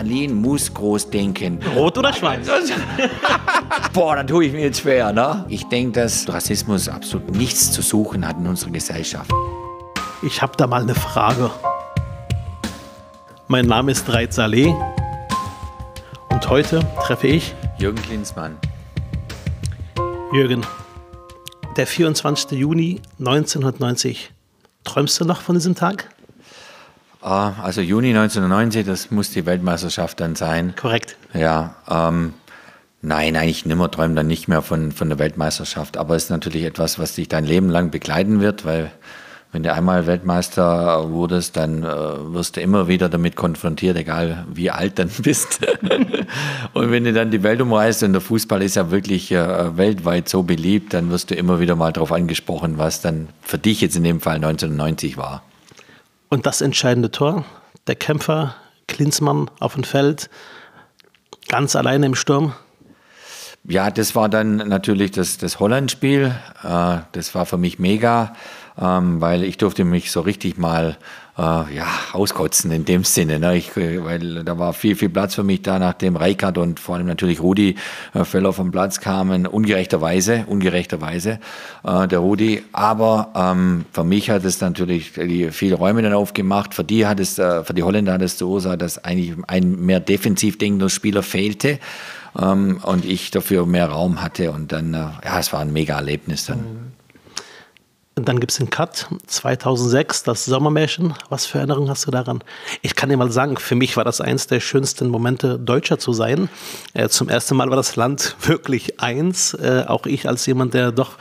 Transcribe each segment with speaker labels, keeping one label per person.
Speaker 1: Berlin muss groß denken.
Speaker 2: Rot oder schwarz?
Speaker 1: Boah, da tue ich mir jetzt schwer, ne? Ich denke, dass Rassismus absolut nichts zu suchen hat in unserer Gesellschaft.
Speaker 2: Ich habe da mal eine Frage. Mein Name ist Reit Saleh und heute treffe ich
Speaker 1: Jürgen Klinsmann.
Speaker 2: Jürgen, der 24. Juni 1990. Träumst du noch von diesem Tag?
Speaker 1: Ah, also Juni 1990, das muss die Weltmeisterschaft dann sein.
Speaker 2: Korrekt.
Speaker 1: Ja, ähm, nein, eigentlich nimmer träumen dann nicht mehr von, von der Weltmeisterschaft. Aber es ist natürlich etwas, was dich dein Leben lang begleiten wird, weil wenn du einmal Weltmeister wurdest, dann äh, wirst du immer wieder damit konfrontiert, egal wie alt dann bist. und wenn du dann die Welt umreist und der Fußball ist ja wirklich äh, weltweit so beliebt, dann wirst du immer wieder mal darauf angesprochen, was dann für dich jetzt in dem Fall 1990 war.
Speaker 2: Und das entscheidende Tor, der Kämpfer Klinsmann auf dem Feld, ganz alleine im Sturm.
Speaker 1: Ja, das war dann natürlich das, das Holland-Spiel. Äh, das war für mich mega ähm, weil ich durfte mich so richtig mal ja, auskotzen in dem Sinne. Ne? Ich, äh, weil da war viel, viel Platz für mich da, nachdem Reikard und vor allem natürlich Rudi äh, Völler vom Platz kamen, ungerechterweise, ungerechterweise, äh, der Rudi. Aber ähm, für mich hat es natürlich die, viele Räume dann aufgemacht. Für die hat es, äh, für die Holländer hat es zur Ursache, dass eigentlich ein mehr defensiv denkender Spieler fehlte. Ähm, und ich dafür mehr Raum hatte und dann, äh, ja, es war ein mega Erlebnis dann. Mhm.
Speaker 2: Und dann gibt es den Cut 2006, das Sommermärchen. Was für Erinnerungen hast du daran? Ich kann dir mal sagen, für mich war das eins der schönsten Momente, Deutscher zu sein. Äh, zum ersten Mal war das Land wirklich eins. Äh, auch ich als jemand, der doch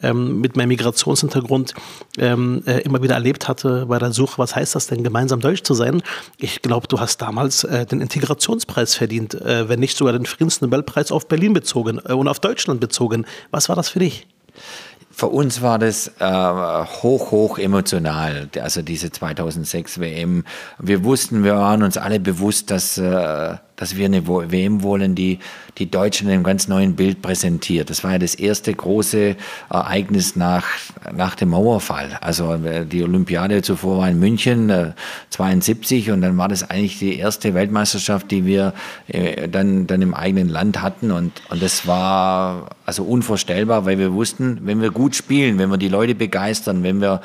Speaker 2: ähm, mit meinem Migrationshintergrund ähm, äh, immer wieder erlebt hatte bei der Suche, was heißt das denn, gemeinsam Deutsch zu sein. Ich glaube, du hast damals äh, den Integrationspreis verdient, äh, wenn nicht sogar den Friedensnobelpreis auf Berlin bezogen äh, und auf Deutschland bezogen. Was war das für dich?
Speaker 1: Für uns war das äh, hoch, hoch emotional, also diese 2006 WM. Wir wussten, wir waren uns alle bewusst, dass äh, dass wir eine WM wollen, die die Deutschen in einem ganz neuen Bild präsentiert. Das war ja das erste große Ereignis nach, nach dem Mauerfall. Also äh, die Olympiade zuvor war in München, äh, 72, und dann war das eigentlich die erste Weltmeisterschaft, die wir äh, dann, dann im eigenen Land hatten. Und, und das war also unvorstellbar, weil wir wussten, wenn wir gut spielen, wenn wir die Leute begeistern, wenn wir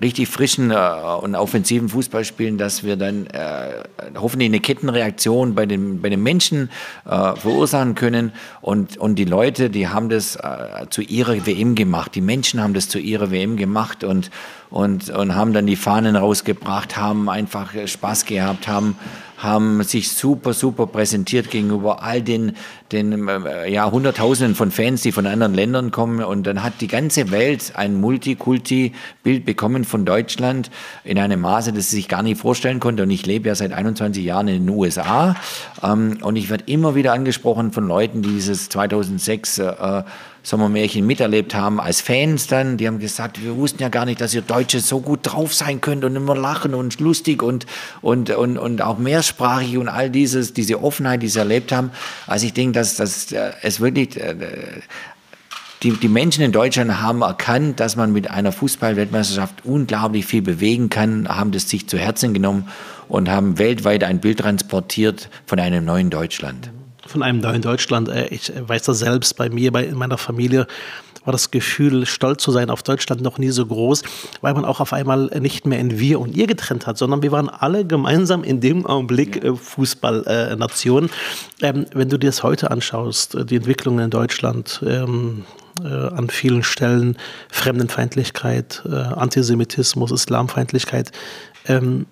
Speaker 1: richtig frischen äh, und offensiven Fußball spielen, dass wir dann äh, hoffentlich eine Kettenreaktion bei den, bei den Menschen äh, verursachen können. Und, und die Leute, die haben das äh, zu ihrer WM gemacht. Die Menschen haben das zu ihrer WM gemacht und, und, und haben dann die Fahnen rausgebracht, haben einfach Spaß gehabt, haben haben sich super, super präsentiert gegenüber all den, den äh, ja, Hunderttausenden von Fans, die von anderen Ländern kommen. Und dann hat die ganze Welt ein Multikulti-Bild bekommen von Deutschland in einem Maße, das sie sich gar nicht vorstellen konnte. Und ich lebe ja seit 21 Jahren in den USA. Ähm, und ich werde immer wieder angesprochen von Leuten, die dieses 2006 äh, Sommermärchen miterlebt haben, als Fans dann, die haben gesagt, wir wussten ja gar nicht, dass ihr Deutsche so gut drauf sein könnt und immer lachen und lustig und, und, und, und auch mehrsprachig und all dieses, diese Offenheit, die sie erlebt haben. Also ich denke, dass, dass äh, es wirklich, äh, die, die Menschen in Deutschland haben erkannt, dass man mit einer Fußball-Weltmeisterschaft unglaublich viel bewegen kann, haben das sich zu Herzen genommen und haben weltweit ein Bild transportiert von einem neuen Deutschland
Speaker 2: von einem neuen Deutschland. Äh, ich weiß das selbst bei mir, bei in meiner Familie war das Gefühl, stolz zu sein auf Deutschland noch nie so groß, weil man auch auf einmal nicht mehr in wir und ihr getrennt hat, sondern wir waren alle gemeinsam in dem Augenblick äh, Fußballnation. Ähm, wenn du dir das heute anschaust, äh, die Entwicklungen in Deutschland, ähm, an vielen Stellen Fremdenfeindlichkeit, Antisemitismus, Islamfeindlichkeit. Ähm,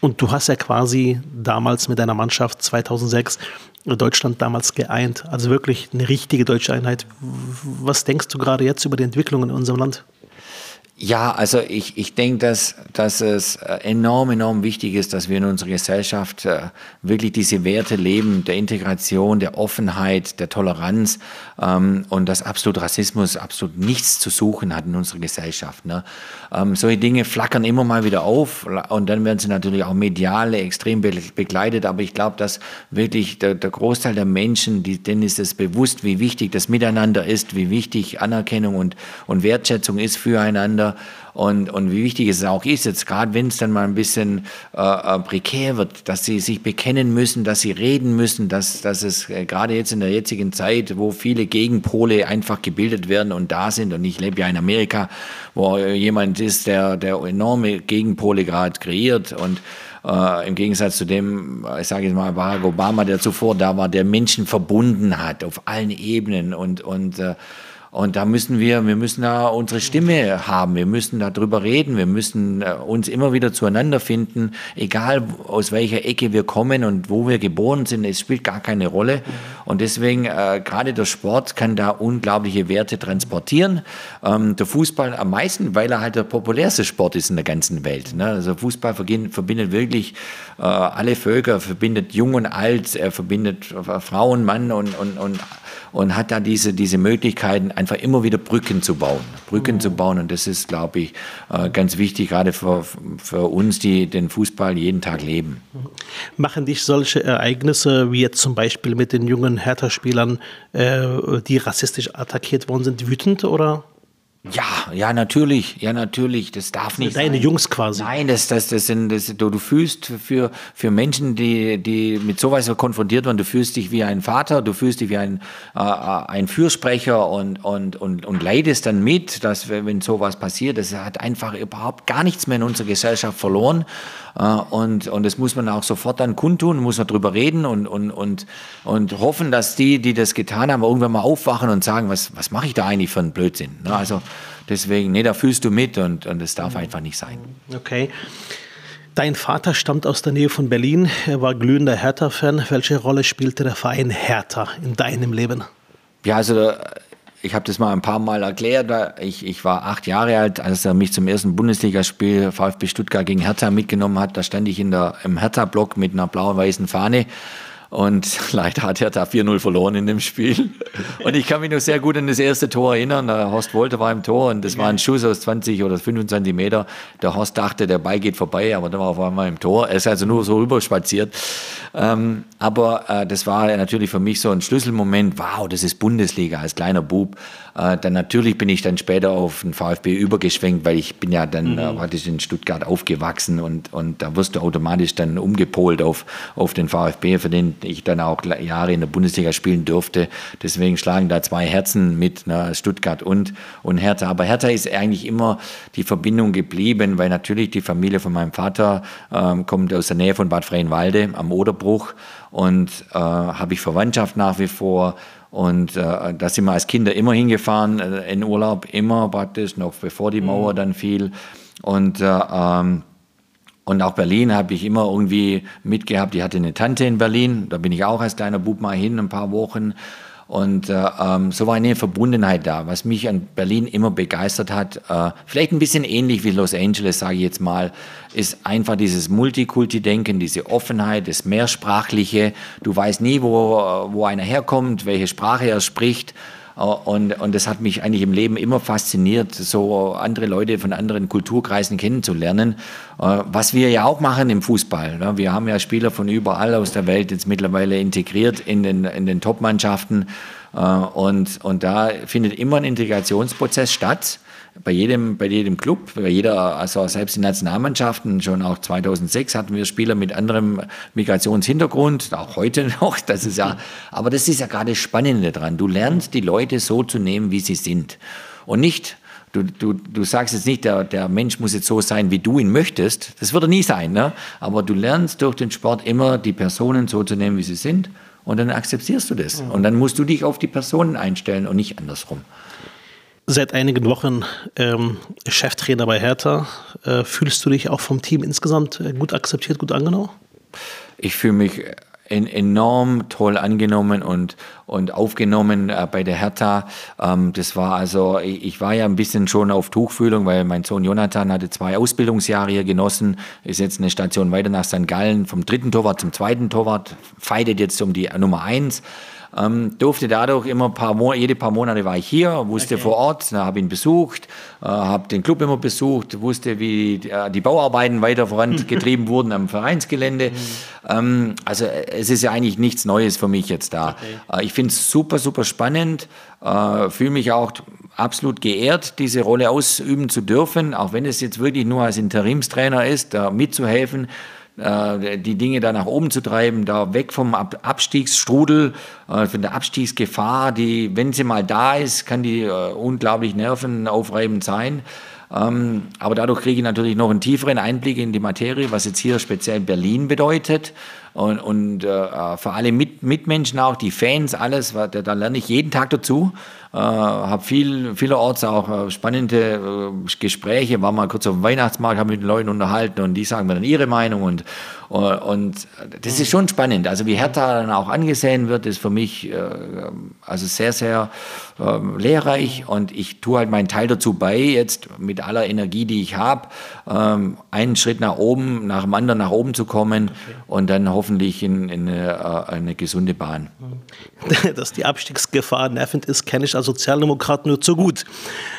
Speaker 2: und du hast ja quasi damals mit deiner Mannschaft 2006 Deutschland damals geeint. Also wirklich eine richtige deutsche Einheit. Was denkst du gerade jetzt über die Entwicklung in unserem Land?
Speaker 1: Ja, also ich, ich denke, dass, dass es äh, enorm, enorm wichtig ist, dass wir in unserer Gesellschaft äh, wirklich diese Werte leben, der Integration, der Offenheit, der Toleranz ähm, und dass absolut Rassismus absolut nichts zu suchen hat in unserer Gesellschaft. Ne? Ähm, solche Dinge flackern immer mal wieder auf und dann werden sie natürlich auch medial extrem be begleitet, aber ich glaube, dass wirklich der, der Großteil der Menschen, die, denen ist es bewusst, wie wichtig das Miteinander ist, wie wichtig Anerkennung und, und Wertschätzung ist füreinander und, und wie wichtig es auch ist, jetzt gerade wenn es dann mal ein bisschen äh, äh, prekär wird, dass sie sich bekennen müssen, dass sie reden müssen, dass, dass es äh, gerade jetzt in der jetzigen Zeit, wo viele Gegenpole einfach gebildet werden und da sind, und ich lebe ja in Amerika, wo jemand ist, der, der enorme Gegenpole gerade kreiert und äh, Im Gegensatz zu dem, ich sage jetzt mal, Barack Obama, der zuvor da war, der Menschen verbunden hat auf allen Ebenen und, und äh, und da müssen wir, wir müssen da unsere Stimme haben, wir müssen darüber reden, wir müssen äh, uns immer wieder zueinander finden, egal aus welcher Ecke wir kommen und wo wir geboren sind, es spielt gar keine Rolle. Und deswegen, äh, gerade der Sport kann da unglaubliche Werte transportieren. Ähm, der Fußball am meisten, weil er halt der populärste Sport ist in der ganzen Welt. Ne? Also Fußball verbindet wirklich äh, alle Völker, verbindet Jung und Alt, er verbindet äh, Frauen, Mann und, und, und und hat da diese, diese Möglichkeiten, einfach immer wieder Brücken zu bauen. Brücken mhm. zu bauen und das ist, glaube ich, äh, ganz wichtig, gerade für, für uns, die den Fußball jeden Tag leben.
Speaker 2: Machen dich solche Ereignisse, wie jetzt zum Beispiel mit den jungen Hertha-Spielern, äh, die rassistisch attackiert worden sind, wütend oder?
Speaker 1: Ja, ja, natürlich, ja, natürlich, das darf nicht
Speaker 2: Deine sein. Jungs quasi.
Speaker 1: Nein, das, das, das sind, das, du, du fühlst für, für Menschen, die, die mit sowas konfrontiert werden, du fühlst dich wie ein Vater, du fühlst dich wie ein, äh, ein Fürsprecher und, und, und, und leidest dann mit, dass, wenn sowas passiert, das hat einfach überhaupt gar nichts mehr in unserer Gesellschaft verloren. Äh, und, und das muss man auch sofort dann kundtun, muss man drüber reden und, und, und, und hoffen, dass die, die das getan haben, irgendwann mal aufwachen und sagen, was, was mache ich da eigentlich für einen Blödsinn? Ne? Also, Deswegen, nee, da fühlst du mit und, und das darf einfach nicht sein.
Speaker 2: Okay. Dein Vater stammt aus der Nähe von Berlin. Er war glühender Hertha-Fan. Welche Rolle spielte der Verein Hertha in deinem Leben?
Speaker 1: Ja, also ich habe das mal ein paar Mal erklärt. Ich, ich war acht Jahre alt, als er mich zum ersten Bundesligaspiel VfB Stuttgart gegen Hertha mitgenommen hat. Da stand ich in der, im Hertha-Block mit einer blau-weißen Fahne und leider hat Hertha 4-0 verloren in dem Spiel. Und ich kann mich noch sehr gut an das erste Tor erinnern. Der Horst Wolter war im Tor und das war ein Schuss aus 20 oder 25 Meter. Der Horst dachte, der Ball geht vorbei, aber der war auf einmal im Tor. Er ist also nur so rüberspaziert. Ähm, aber äh, das war natürlich für mich so ein Schlüsselmoment. Wow, das ist Bundesliga als kleiner Bub. Äh, dann natürlich bin ich dann später auf den VfB übergeschwenkt, weil ich bin ja dann mhm. äh, praktisch in Stuttgart aufgewachsen und, und da wirst du automatisch dann umgepolt auf, auf den VfB, für den ich dann auch Jahre in der Bundesliga spielen durfte. Deswegen schlagen da zwei Herzen mit, ne, Stuttgart und, und Hertha. Aber Hertha ist eigentlich immer die Verbindung geblieben, weil natürlich die Familie von meinem Vater ähm, kommt aus der Nähe von Bad Freienwalde am Oderbruch und äh, habe ich Verwandtschaft nach wie vor. Und äh, da sind wir als Kinder immer hingefahren, äh, in Urlaub, immer praktisch, noch bevor die Mauer mhm. dann fiel. Und, äh, ähm, und auch Berlin habe ich immer irgendwie mitgehabt. Ich hatte eine Tante in Berlin, da bin ich auch als kleiner Bub mal hin, ein paar Wochen. Und äh, ähm, so war eine Verbundenheit da, was mich an Berlin immer begeistert hat. Äh, vielleicht ein bisschen ähnlich wie Los Angeles, sage ich jetzt mal, ist einfach dieses Multikulti-Denken, diese Offenheit, das Mehrsprachliche. Du weißt nie, wo, wo einer herkommt, welche Sprache er spricht. Und, und das hat mich eigentlich im Leben immer fasziniert, so andere Leute von anderen Kulturkreisen kennenzulernen. Äh, was wir ja auch machen im Fußball. Ne? Wir haben ja Spieler von überall aus der Welt jetzt mittlerweile integriert in den, in den Top-Mannschaften. Äh, und, und da findet immer ein Integrationsprozess statt bei jedem, bei jedem Club, bei jeder, also selbst in Nationalmannschaften, schon auch 2006 hatten wir Spieler mit anderem Migrationshintergrund, auch heute noch, das ist ja, aber das ist ja gerade das Spannende dran. Du lernst die Leute so zu nehmen, wie sie sind. Und nicht, du, du, du sagst jetzt nicht, der, der Mensch muss jetzt so sein, wie du ihn möchtest. Das wird er nie sein, ne? Aber du lernst durch den Sport immer die Personen so zu nehmen, wie sie sind. Und dann akzeptierst du das. Und dann musst du dich auf die Personen einstellen und nicht andersrum
Speaker 2: seit einigen Wochen ähm, Cheftrainer bei Hertha. Äh, fühlst du dich auch vom Team insgesamt äh, gut akzeptiert, gut angenommen?
Speaker 1: Ich fühle mich enorm toll angenommen und, und aufgenommen äh, bei der Hertha. Ähm, das war also, ich, ich, war ja ein bisschen schon auf Tuchfühlung, weil mein Sohn Jonathan hatte zwei Ausbildungsjahre hier genossen, ist jetzt eine Station weiter nach St. Gallen, vom dritten Torwart zum zweiten Torwart, feidet jetzt um die Nummer eins. Ähm, durfte dadurch immer paar Monate, jede paar Monate war ich hier, wusste okay. vor Ort, habe ihn besucht, äh, habe den Club immer besucht, wusste, wie die, äh, die Bauarbeiten weiter vorangetrieben wurden am Vereinsgelände. Mhm. Ähm, also es ist ja eigentlich nichts Neues für mich jetzt da. Okay. Äh, ich finde es super, super spannend, äh, fühle mich auch absolut geehrt, diese Rolle ausüben zu dürfen, auch wenn es jetzt wirklich nur als Interimstrainer ist, da mitzuhelfen, äh, die Dinge da nach oben zu treiben, da weg vom Abstiegsstrudel, äh, von der Abstiegsgefahr, die, wenn sie mal da ist, kann die äh, unglaublich nervenaufreibend sein. Ähm, aber dadurch kriege ich natürlich noch einen tieferen Einblick in die Materie, was jetzt hier speziell Berlin bedeutet und, und äh, für alle Mit Mitmenschen auch, die Fans, alles, da, da lerne ich jeden Tag dazu. Äh, habe viel, vielerorts auch äh, spannende äh, Gespräche, war mal kurz auf dem Weihnachtsmarkt, habe mit den Leuten unterhalten und die sagen mir dann ihre Meinung und, äh, und das ist schon spannend. Also wie Hertha dann auch angesehen wird, ist für mich äh, also sehr, sehr ähm, lehrreich und ich tue halt meinen Teil dazu bei, jetzt mit aller Energie, die ich habe, ähm, einen Schritt nach oben, nach dem anderen nach oben zu kommen okay. und dann hoffentlich in, in eine, äh, eine, gesunde Bahn.
Speaker 2: Dass die Abstiegsgefahr nervend ist, kenne ich als Sozialdemokrat nur zu gut.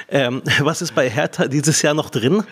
Speaker 2: Ähm, was ist bei Hertha dieses Jahr noch drin?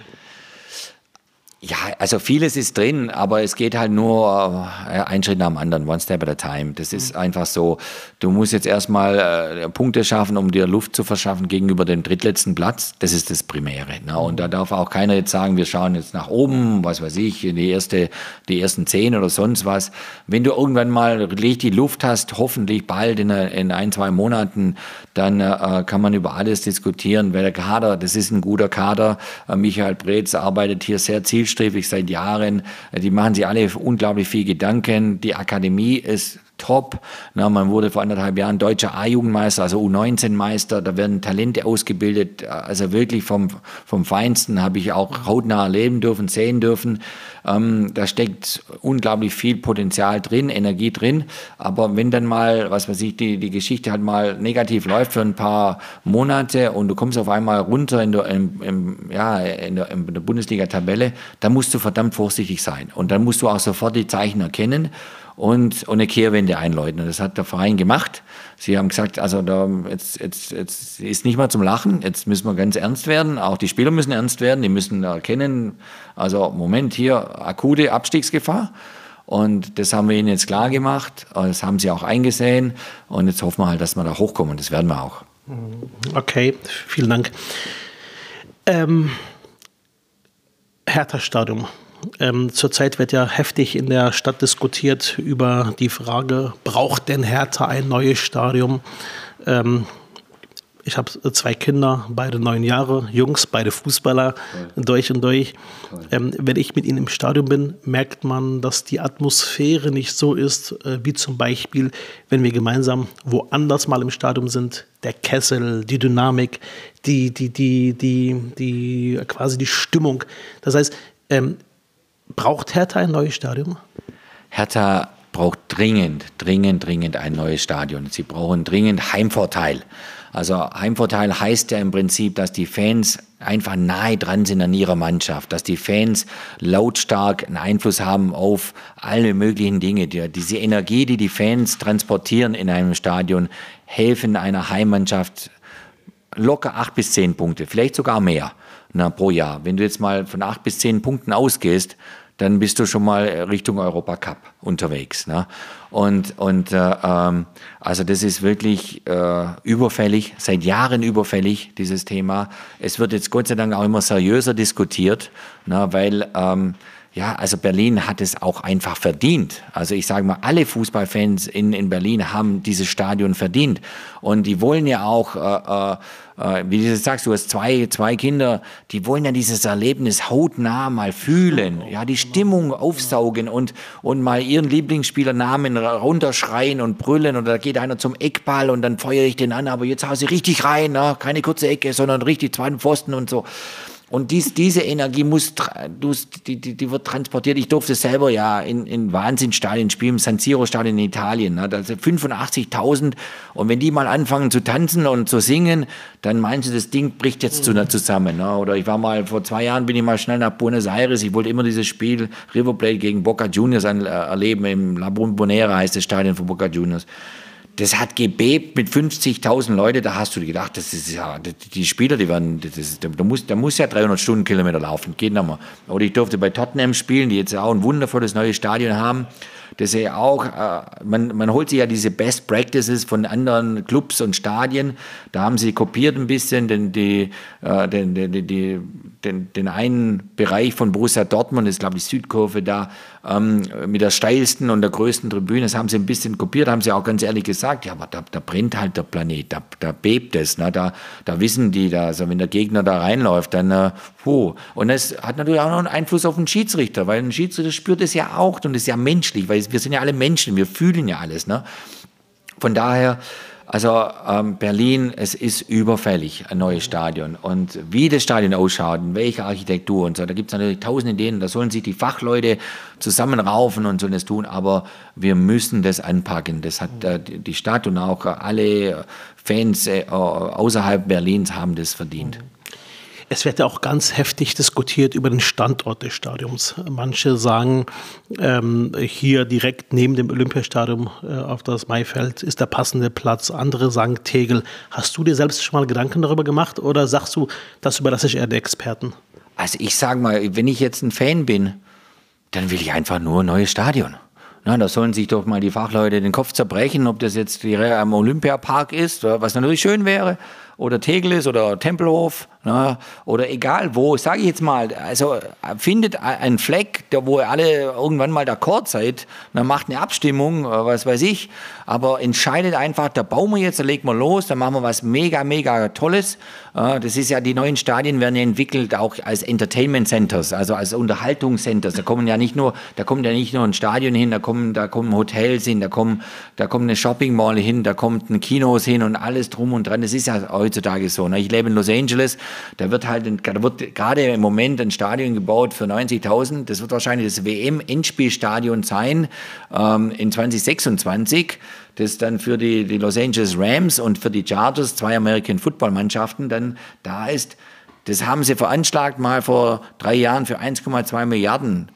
Speaker 1: Ja, also vieles ist drin, aber es geht halt nur äh, ein Schritt nach dem anderen, one step at a time. Das ist mhm. einfach so, du musst jetzt erstmal äh, Punkte schaffen, um dir Luft zu verschaffen gegenüber dem drittletzten Platz. Das ist das Primäre. Ne? Und da darf auch keiner jetzt sagen, wir schauen jetzt nach oben, was weiß ich, in die, erste, die ersten zehn oder sonst was. Wenn du irgendwann mal richtig Luft hast, hoffentlich bald in, in ein, zwei Monaten, dann äh, kann man über alles diskutieren. Weil der Kader, das ist ein guter Kader. Äh, Michael Breetz arbeitet hier sehr zielstrebig seit Jahren. Äh, die machen sich alle unglaublich viel Gedanken. Die Akademie ist top. Na, man wurde vor anderthalb Jahren deutscher A-Jugendmeister, also U19-Meister. Da werden Talente ausgebildet. Also wirklich vom, vom Feinsten habe ich auch hautnah erleben dürfen, sehen dürfen. Ähm, da steckt unglaublich viel Potenzial drin, Energie drin. Aber wenn dann mal, was weiß ich, die, die Geschichte halt mal negativ läuft für ein paar Monate und du kommst auf einmal runter in der, im, im, ja, in der, in der Bundesliga-Tabelle, dann musst du verdammt vorsichtig sein. Und dann musst du auch sofort die Zeichen erkennen und, eine Kehrwende einläuten. Das hat der Verein gemacht. Sie haben gesagt, also da, jetzt, jetzt, jetzt ist nicht mal zum Lachen, jetzt müssen wir ganz ernst werden. Auch die Spieler müssen ernst werden, die müssen erkennen, also Moment hier, akute Abstiegsgefahr. Und das haben wir ihnen jetzt klar gemacht. Das haben sie auch eingesehen. Und jetzt hoffen wir halt, dass wir da hochkommen. Und das werden wir auch.
Speaker 2: Okay, vielen Dank. Ähm, Hertha-Stadium. Ähm, zurzeit wird ja heftig in der Stadt diskutiert über die Frage, braucht denn Hertha ein neues Stadion? Ähm, ich habe zwei Kinder, beide neun Jahre, Jungs, beide Fußballer, Toll. durch und durch. Ähm, wenn ich mit ihnen im Stadion bin, merkt man, dass die Atmosphäre nicht so ist, äh, wie zum Beispiel, wenn wir gemeinsam woanders mal im Stadion sind. Der Kessel, die Dynamik, die, die, die, die, die, quasi die Stimmung. Das heißt, ähm, Braucht Hertha ein neues Stadion?
Speaker 1: Hertha braucht dringend, dringend, dringend ein neues Stadion. Sie brauchen dringend Heimvorteil. Also Heimvorteil heißt ja im Prinzip, dass die Fans einfach nahe dran sind an ihrer Mannschaft, dass die Fans lautstark einen Einfluss haben auf alle möglichen Dinge. Diese Energie, die die Fans transportieren in einem Stadion, helfen einer Heimmannschaft locker acht bis zehn Punkte, vielleicht sogar mehr na, pro Jahr. Wenn du jetzt mal von acht bis zehn Punkten ausgehst, dann bist du schon mal Richtung Europacup unterwegs. Ne? Und, und äh, ähm, also das ist wirklich äh, überfällig, seit Jahren überfällig, dieses Thema. Es wird jetzt Gott sei Dank auch immer seriöser diskutiert, ne? weil ähm, ja, also Berlin hat es auch einfach verdient. Also ich sage mal, alle Fußballfans in, in Berlin haben dieses Stadion verdient. Und die wollen ja auch, äh, äh, wie du sagst, du hast zwei, zwei Kinder, die wollen ja dieses Erlebnis hautnah mal fühlen, ja, die Stimmung aufsaugen und, und mal ihren Lieblingsspielernamen runterschreien und brüllen oder da geht einer zum Eckball und dann feuere ich den an, aber jetzt hau sie richtig rein, ne? keine kurze Ecke, sondern richtig zweiten Pfosten und so. Und dies, diese Energie muss, die, die, die wird transportiert. Ich durfte selber ja in, in Wahnsinnstadien spielen, im San Siro-Stadion in Italien. Ne? Also 85.000. Und wenn die mal anfangen zu tanzen und zu singen, dann meinst du, das Ding bricht jetzt zu, zusammen. Ne? Oder ich war mal, vor zwei Jahren bin ich mal schnell nach Buenos Aires. Ich wollte immer dieses Spiel River Plate gegen Boca Juniors erleben. Im La Bombonera heißt das Stadion von Boca Juniors das hat gebebt mit 50.000 Leuten, da hast du gedacht, das ist ja, die Spieler, die waren, das, da, muss, da muss ja 300 Stundenkilometer laufen, geht mehr. Oder ich durfte bei Tottenham spielen, die jetzt auch ein wundervolles neues Stadion haben. das ist ja auch, äh, man, man holt sich ja diese Best Practices von anderen Clubs und Stadien. Da haben sie kopiert ein bisschen den, die, äh, den, den, den, den einen Bereich von Borussia Dortmund, das ist glaube ich Südkurve da, ähm, mit der steilsten und der größten Tribüne. Das haben sie ein bisschen kopiert, haben sie auch ganz ehrlich gesagt, ja, aber da, da brennt halt der Planet, da, da bebt es, ne? da, da wissen die, da, also wenn der Gegner da reinläuft, dann, äh, puh. Und das hat natürlich auch noch einen Einfluss auf den Schiedsrichter, weil ein Schiedsrichter spürt es ja auch und ist ja menschlich, weil wir sind ja alle Menschen, wir fühlen ja alles. Ne? Von daher, also ähm, Berlin, es ist überfällig, ein neues Stadion. Und wie das Stadion ausschaut, in welcher Architektur und so, da gibt es natürlich tausende Ideen, da sollen sich die Fachleute zusammenraufen und sollen das tun, aber wir müssen das anpacken. Das hat äh, die Stadt und auch alle Fans äh, außerhalb Berlins haben das verdient.
Speaker 2: Es wird ja auch ganz heftig diskutiert über den Standort des Stadions. Manche sagen, ähm, hier direkt neben dem Olympiastadion äh, auf das Maifeld ist der passende Platz. Andere sagen Tegel. Hast du dir selbst schon mal Gedanken darüber gemacht oder sagst du, das überlasse ich eher den Experten?
Speaker 1: Also ich sage mal, wenn ich jetzt ein Fan bin, dann will ich einfach nur ein neues Stadion. Na, da sollen sich doch mal die Fachleute den Kopf zerbrechen, ob das jetzt am Olympiapark ist, was natürlich schön wäre, oder Tegel ist oder Tempelhof na, oder egal wo, sage ich jetzt mal, also findet einen Fleck, der, wo ihr alle irgendwann mal d'accord seid, dann macht eine Abstimmung, äh, was weiß ich, aber entscheidet einfach, da bauen wir jetzt, da legen wir los, da machen wir was mega, mega Tolles. Das ist ja, die neuen Stadien werden ja entwickelt auch als Entertainment Centers, also als Unterhaltungscenters. Da kommen ja nicht nur, da kommt ja nicht nur ein Stadion hin, da kommen, da kommen Hotels hin, da kommen, da kommen eine Shopping Mall hin, da kommt ein Kinos hin und alles drum und dran. Das ist ja heutzutage so. Ne? Ich lebe in Los Angeles, da wird halt, da wird gerade im Moment ein Stadion gebaut für 90.000. Das wird wahrscheinlich das WM-Endspielstadion sein ähm, in 2026 das dann für die, die Los Angeles Rams und für die Chargers, zwei American Football Mannschaften, dann da ist. Das haben sie veranschlagt mal vor drei Jahren für 1,2 Milliarden.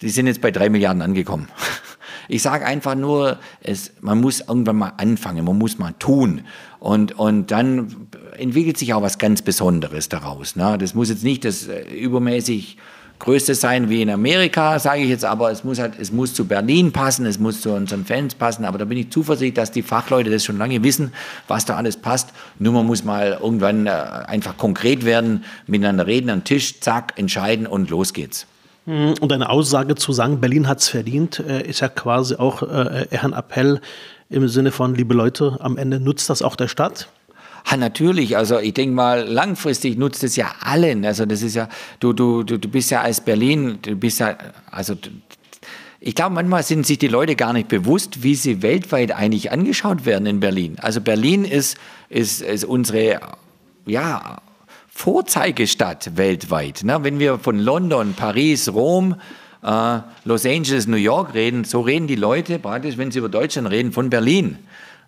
Speaker 1: Die sind jetzt bei drei Milliarden angekommen. Ich sage einfach nur, es, man muss irgendwann mal anfangen, man muss mal tun. Und, und dann entwickelt sich auch was ganz Besonderes daraus. Ne? Das muss jetzt nicht das äh, übermäßig Größte sein wie in Amerika, sage ich jetzt, aber es muss halt, es muss zu Berlin passen, es muss zu unseren Fans passen, aber da bin ich zuversichtlich, dass die Fachleute das schon lange wissen, was da alles passt. Nur man muss mal irgendwann äh, einfach konkret werden, miteinander reden, am Tisch, zack, entscheiden und los geht's.
Speaker 2: Mhm. Und eine Aussage zu sagen, Berlin hat es verdient, äh, ist ja quasi auch eher ein Appell im Sinne von, liebe Leute, am Ende nutzt das auch der Stadt?
Speaker 1: Ha, natürlich, also ich denke mal, langfristig nutzt es ja allen. Also das ist ja, du, du, du, du bist ja als Berlin, du bist ja, also ich glaube, manchmal sind sich die Leute gar nicht bewusst, wie sie weltweit eigentlich angeschaut werden in Berlin. Also Berlin ist, ist, ist unsere, ja, Vorzeigestadt weltweit. Ne? Wenn wir von London, Paris, Rom, äh, Los Angeles, New York reden, so reden die Leute praktisch, wenn sie über Deutschland reden, von Berlin.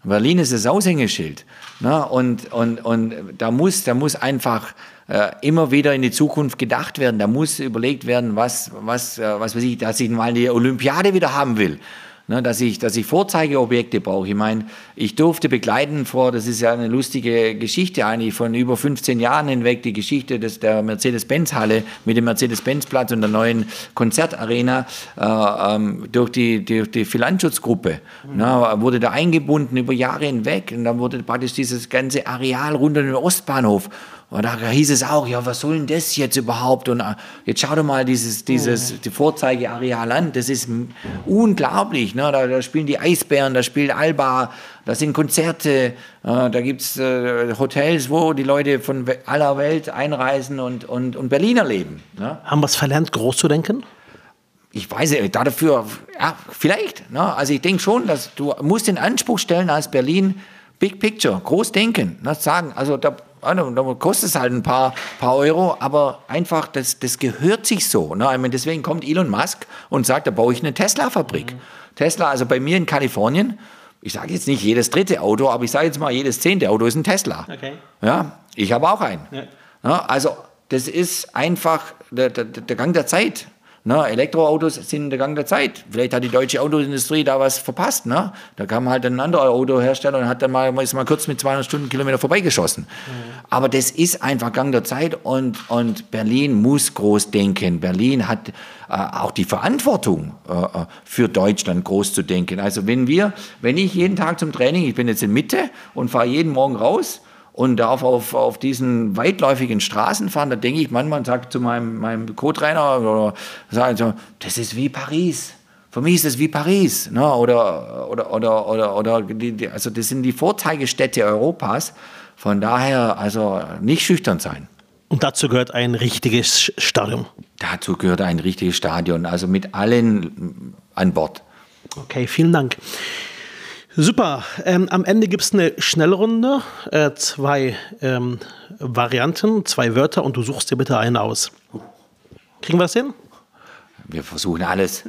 Speaker 1: Berlin ist das Aushängeschild. Ne? Und, und, und da, muss, da muss einfach äh, immer wieder in die Zukunft gedacht werden. Da muss überlegt werden, was, was, äh, was weiß ich, dass ich mal die Olympiade wieder haben will ne, dass, ich, dass ich Vorzeigeobjekte brauche. Ich meine, ich durfte begleiten vor, das ist ja eine lustige Geschichte eigentlich, von über 15 Jahren hinweg, die Geschichte des, der Mercedes-Benz-Halle mit dem Mercedes-Benz-Platz und der neuen Konzertarena äh, ähm, durch die, durch die Finanzschutzgruppe. Mhm. Ne, wurde da eingebunden über Jahre hinweg und dann wurde praktisch dieses ganze Areal rund um den Ostbahnhof und da hieß es auch, ja, was soll denn das jetzt überhaupt? Und äh, jetzt schau dir mal dieses, dieses die Vorzeigeareal an. Das ist unglaublich. Ne? Da, da, spielen die Eisbären, da spielt Alba, da sind Konzerte, äh, da gibt es äh, Hotels, wo die Leute von aller Welt einreisen und, und, und Berliner leben. Ne?
Speaker 2: Haben wir es verlernt, groß zu denken?
Speaker 1: ich weiß nicht, dafür, ja, vielleicht. Ne? Also ich denke schon, dass du musst den Anspruch stellen als Berlin, Big Picture, groß denken. Ne? Sagen, also da da kostet es halt ein paar, paar Euro, aber einfach, das, das gehört sich so. Ne? Ich meine, deswegen kommt Elon Musk und sagt, da baue ich eine Tesla-Fabrik. Mhm. Tesla, also bei mir in Kalifornien, ich sage jetzt nicht jedes dritte Auto, aber ich sage jetzt mal, jedes zehnte Auto ist ein Tesla. Okay. Ja, ich habe auch einen. Ja. Ja, also das ist einfach der, der, der Gang der Zeit. Ne, Elektroautos sind der Gang der Zeit. Vielleicht hat die deutsche Autoindustrie da was verpasst. Ne? Da kam halt ein anderer Autohersteller und hat dann mal, ist mal kurz mit 200 Stundenkilometer vorbeigeschossen. Mhm. Aber das ist einfach Gang der Zeit und, und Berlin muss groß denken. Berlin hat äh, auch die Verantwortung äh, äh, für Deutschland groß zu denken. Also wenn wir, wenn ich jeden Tag zum Training, ich bin jetzt in Mitte und fahre jeden Morgen raus, und darf auf, auf diesen weitläufigen Straßen fahren, da denke ich manchmal sage zu meinem, meinem Co-Trainer oder sage so, das ist wie Paris. Für mich ist das wie Paris. Ne? Oder, oder, oder, oder, oder die, also das sind die Vorzeigestädte Europas. Von daher, also nicht schüchtern sein.
Speaker 2: Und dazu gehört ein richtiges Stadion.
Speaker 1: Dazu gehört ein richtiges Stadion, also mit allen an Bord.
Speaker 2: Okay, vielen Dank. Super. Ähm, am Ende gibt es eine Schnellrunde, äh, zwei ähm, Varianten, zwei Wörter und du suchst dir bitte eine aus. Kriegen wir das hin?
Speaker 1: Wir versuchen alles.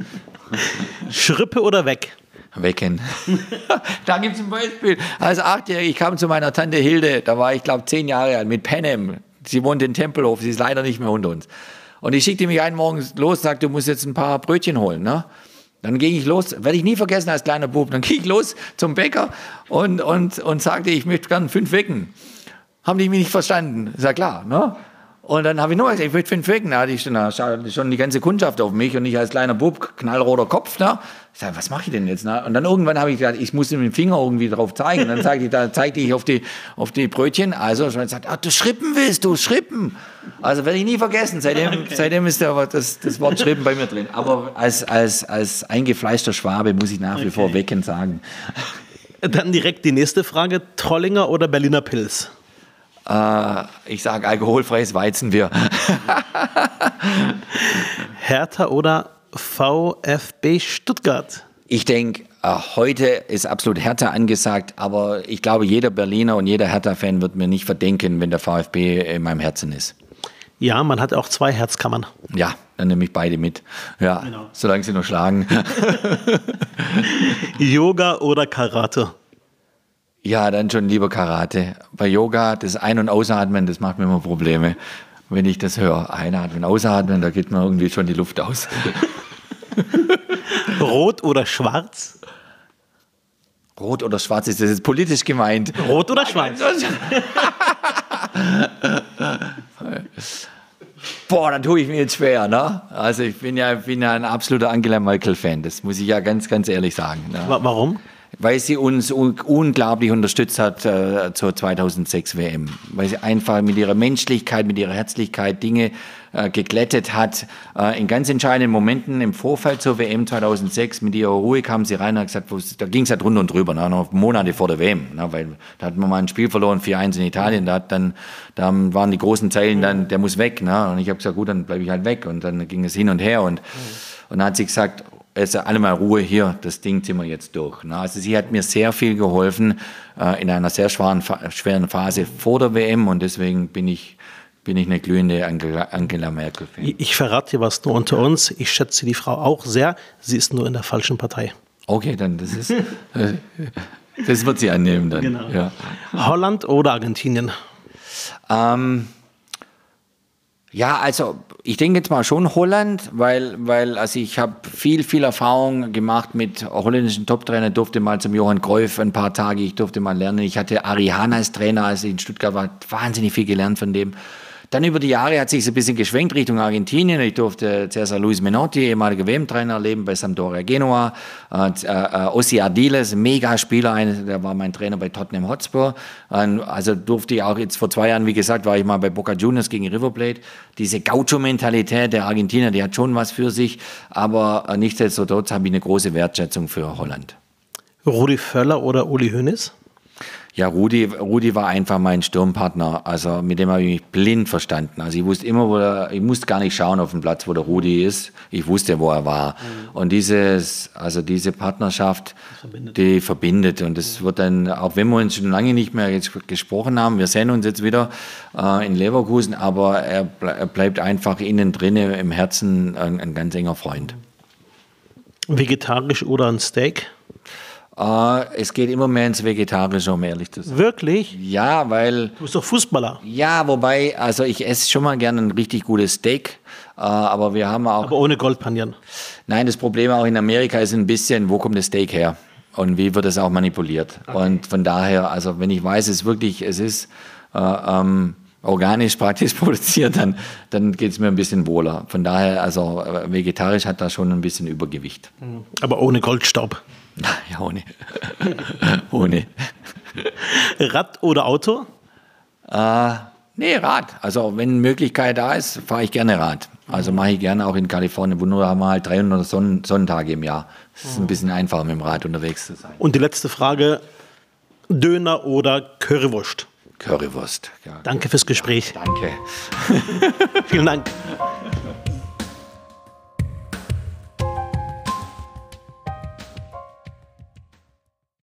Speaker 2: Schrippe oder weg?
Speaker 1: Wecken. da gibt es ein Beispiel. Als Achtjähriger, ich kam zu meiner Tante Hilde, da war ich glaube zehn Jahre alt, mit Penem. Sie wohnt in Tempelhof, sie ist leider nicht mehr unter uns. Und ich schickte mich einen Morgen los, sagte, du musst jetzt ein paar Brötchen holen. Ne? Dann ging ich los, werde ich nie vergessen als kleiner Bub, dann ging ich los zum Bäcker und, und, und sagte, ich möchte gerne fünf wecken. Haben die mich nicht verstanden? Ist ja klar, ne? Und dann habe ich nur gesagt, ich möchte fünf wecken. Da hatte ich schon, schon die ganze Kundschaft auf mich und ich als kleiner Bub, knallroter Kopf, ne? Ich sage, was mache ich denn jetzt? Ne? Und dann irgendwann habe ich gesagt, ich muss mit dem Finger irgendwie drauf zeigen. Und dann zeigte ich, da zeigte ich auf die, auf die Brötchen. Also, schon gesagt, ah, du Schrippen willst, du Schrippen. Also werde ich nie vergessen. Seitdem, okay. seitdem ist der, das, das Wort Schrippen bei mir drin. Aber als, als, als eingefleischter Schwabe muss ich nach wie okay. vor wecken sagen.
Speaker 2: Dann direkt die nächste Frage. Trollinger oder Berliner Pilz?
Speaker 1: Äh, ich sage alkoholfreies Weizenbier.
Speaker 2: Hertha oder VfB Stuttgart?
Speaker 1: Ich denke, äh, heute ist absolut Hertha angesagt, aber ich glaube, jeder Berliner und jeder Hertha-Fan wird mir nicht verdenken, wenn der VfB in meinem Herzen ist.
Speaker 2: Ja, man hat auch zwei Herzkammern.
Speaker 1: Ja, dann nehme ich beide mit. Ja, genau. solange sie nur schlagen.
Speaker 2: Yoga oder Karate?
Speaker 1: Ja, dann schon lieber Karate. Bei Yoga, das Ein- und Ausatmen, das macht mir immer Probleme. Wenn ich das höre, einatmen, ausatmen, da geht mir irgendwie schon die Luft aus.
Speaker 2: Rot oder schwarz?
Speaker 1: Rot oder schwarz ist das jetzt politisch gemeint?
Speaker 2: Rot oder schwarz?
Speaker 1: Boah, dann tue ich mir jetzt schwer, ne? Also ich bin ja, bin ja ein absoluter Angela Merkel-Fan, das muss ich ja ganz, ganz ehrlich sagen. Ne?
Speaker 2: Warum?
Speaker 1: Weil sie uns unglaublich unterstützt hat äh, zur 2006 WM, weil sie einfach mit ihrer Menschlichkeit, mit ihrer Herzlichkeit Dinge äh, geglättet hat. Äh, in ganz entscheidenden Momenten im Vorfeld zur WM 2006 mit ihrer Ruhe kam sie rein und hat gesagt, da ging es halt runter und drüber, ne, noch Monate vor der WM, ne, weil da hat man mal ein Spiel verloren, 4-1 in Italien, da, hat dann, da waren die großen Zeilen dann, der muss weg. Ne, und ich habe gesagt, gut, dann bleibe ich halt weg. Und dann ging es hin und her und, und dann hat sie gesagt, also alle mal Ruhe hier, das Ding ziehen wir jetzt durch. Also sie hat mir sehr viel geholfen äh, in einer sehr schweren, schweren Phase vor der WM und deswegen bin ich, bin ich eine glühende Angela, Angela Merkel.
Speaker 2: -Fan. Ich verrate dir was nur unter uns. Ich schätze die Frau auch sehr. Sie ist nur in der falschen Partei.
Speaker 1: Okay, dann das ist, äh, das wird sie annehmen dann. Genau. Ja.
Speaker 2: Holland oder Argentinien?
Speaker 1: Ähm, ja, also ich denke jetzt mal schon Holland, weil, weil also ich habe viel, viel Erfahrung gemacht mit holländischen Top-Trainern, durfte mal zum Johann Cruyff ein paar Tage, ich durfte mal lernen. Ich hatte Ari Hahn als Trainer, als ich in Stuttgart war, wahnsinnig viel gelernt von dem. Dann über die Jahre hat sich so ein bisschen geschwenkt Richtung Argentinien. Ich durfte Cesar Luis Menotti, ehemaliger WM-Trainer, erleben bei Sampdoria Genua. Äh, äh, Ossi Ardiles, mega Spieler, der war mein Trainer bei Tottenham Hotspur. also durfte ich auch jetzt vor zwei Jahren, wie gesagt, war ich mal bei Boca Juniors gegen River Plate. Diese Gaucho-Mentalität der Argentinier, die hat schon was für sich. Aber äh, nichtsdestotrotz habe ich eine große Wertschätzung für Holland.
Speaker 2: Rudi Völler oder Uli Hoeneß?
Speaker 1: Ja, Rudi, Rudi war einfach mein Sturmpartner. Also mit dem habe ich mich blind verstanden. Also ich wusste immer, wo er, ich musste gar nicht schauen auf den Platz, wo der Rudi ist. Ich wusste, wo er war. Mhm. Und dieses, also diese Partnerschaft, verbindet. die verbindet. Und das mhm. wird dann, auch wenn wir uns schon lange nicht mehr jetzt gesprochen haben, wir sehen uns jetzt wieder äh, in Leverkusen, aber er, ble er, bleibt einfach innen drin im Herzen ein, ein ganz enger Freund.
Speaker 2: Vegetarisch oder ein Steak?
Speaker 1: Äh, es geht immer mehr ins Vegetarische, um ehrlich zu sein.
Speaker 2: Wirklich?
Speaker 1: Ja, weil.
Speaker 2: Du bist doch Fußballer.
Speaker 1: Ja, wobei, also ich esse schon mal gerne ein richtig gutes Steak. Äh, aber wir haben auch.
Speaker 2: Aber ohne Goldpanieren.
Speaker 1: Nein, das Problem auch in Amerika ist ein bisschen, wo kommt das Steak her? Und wie wird es auch manipuliert? Okay. Und von daher, also wenn ich weiß, es wirklich, es ist äh, ähm, organisch praktisch produziert, dann, dann geht es mir ein bisschen wohler. Von daher, also äh, vegetarisch hat da schon ein bisschen Übergewicht.
Speaker 2: Aber ohne Goldstaub.
Speaker 1: Ja, ohne. ohne.
Speaker 2: Rad oder Auto?
Speaker 1: Äh, nee, Rad. Also wenn Möglichkeit da ist, fahre ich gerne Rad. Also mache ich gerne auch in Kalifornien, wo nur haben wir halt 300 Sonnen Sonnentage im Jahr. Es ist ein bisschen einfacher mit dem Rad unterwegs zu sein.
Speaker 2: Und die letzte Frage, Döner oder Currywurst?
Speaker 1: Currywurst.
Speaker 2: Ja. Danke fürs Gespräch.
Speaker 1: Ja, danke.
Speaker 2: Vielen Dank.